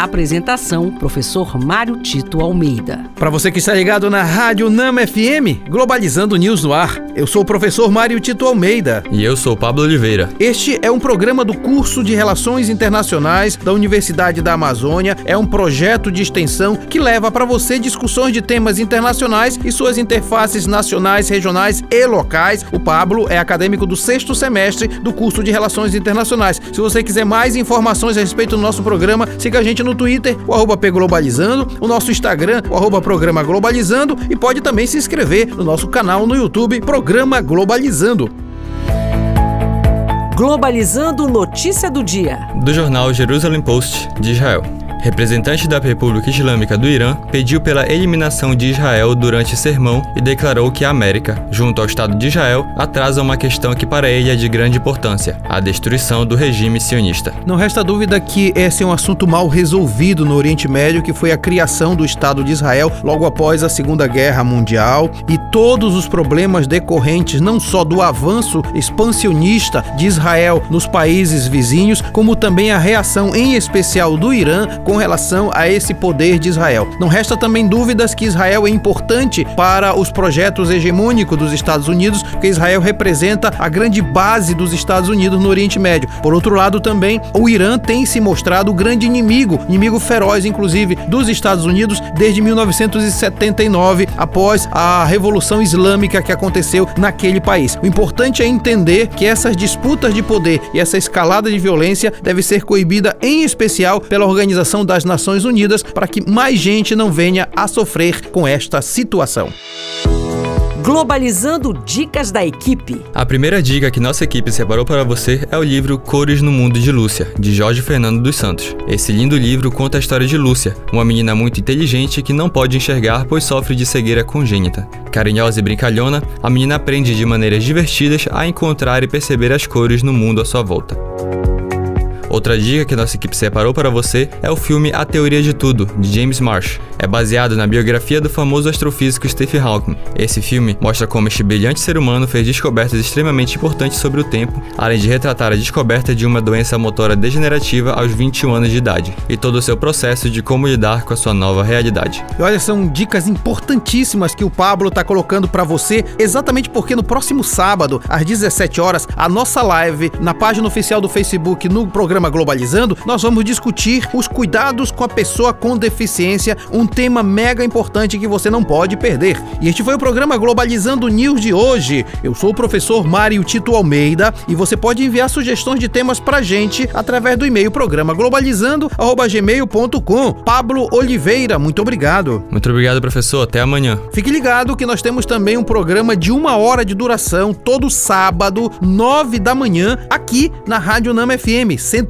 Apresentação: Professor Mário Tito Almeida. Para você que está ligado na Rádio Nama FM, Globalizando News no ar. Eu sou o professor Mário Tito Almeida. E eu sou Pablo Oliveira. Este é um programa do curso de Relações Internacionais da Universidade da Amazônia. É um projeto de extensão que leva para você discussões de temas internacionais e suas interfaces nacionais, regionais e locais. O Pablo é acadêmico do sexto semestre do curso de Relações Internacionais. Se você quiser mais informações a respeito do nosso programa, siga a gente no Twitter, o arroba Globalizando, o nosso Instagram, o arroba Programa Globalizando e pode também se inscrever no nosso canal no YouTube, Programa Globalizando. Globalizando notícia do dia. Do jornal Jerusalem Post de Israel representante da República Islâmica do Irã, pediu pela eliminação de Israel durante sermão e declarou que a América, junto ao Estado de Israel, atrasa uma questão que para ele é de grande importância: a destruição do regime sionista. Não resta dúvida que esse é um assunto mal resolvido no Oriente Médio, que foi a criação do Estado de Israel logo após a Segunda Guerra Mundial e todos os problemas decorrentes não só do avanço expansionista de Israel nos países vizinhos, como também a reação em especial do Irã com relação a esse poder de Israel. Não resta também dúvidas que Israel é importante para os projetos hegemônicos dos Estados Unidos, porque Israel representa a grande base dos Estados Unidos no Oriente Médio. Por outro lado, também o Irã tem se mostrado o grande inimigo, inimigo feroz, inclusive, dos Estados Unidos desde 1979, após a Revolução Islâmica que aconteceu naquele país. O importante é entender que essas disputas de poder e essa escalada de violência deve ser coibida, em especial pela Organização das Nações Unidas para que mais gente não venha a sofrer com esta situação. Globalizando Dicas da Equipe. A primeira dica que nossa equipe separou para você é o livro Cores no Mundo de Lúcia, de Jorge Fernando dos Santos. Esse lindo livro conta a história de Lúcia, uma menina muito inteligente que não pode enxergar pois sofre de cegueira congênita. Carinhosa e brincalhona, a menina aprende de maneiras divertidas a encontrar e perceber as cores no mundo à sua volta. Outra dica que nossa equipe separou para você é o filme A Teoria de Tudo, de James Marsh. É baseado na biografia do famoso astrofísico Stephen Hawking. Esse filme mostra como este brilhante ser humano fez descobertas extremamente importantes sobre o tempo, além de retratar a descoberta de uma doença motora degenerativa aos 21 anos de idade, e todo o seu processo de como lidar com a sua nova realidade. E olha, são dicas importantíssimas que o Pablo está colocando para você, exatamente porque no próximo sábado, às 17 horas, a nossa live na página oficial do Facebook no programa programa Globalizando, nós vamos discutir os cuidados com a pessoa com deficiência, um tema mega importante que você não pode perder. E este foi o programa Globalizando News de hoje. Eu sou o professor Mário Tito Almeida e você pode enviar sugestões de temas pra gente através do e-mail programa globalizando@gmail.com. Pablo Oliveira, muito obrigado. Muito obrigado, professor. Até amanhã. Fique ligado que nós temos também um programa de uma hora de duração todo sábado, nove da manhã, aqui na Rádio Nama FM 100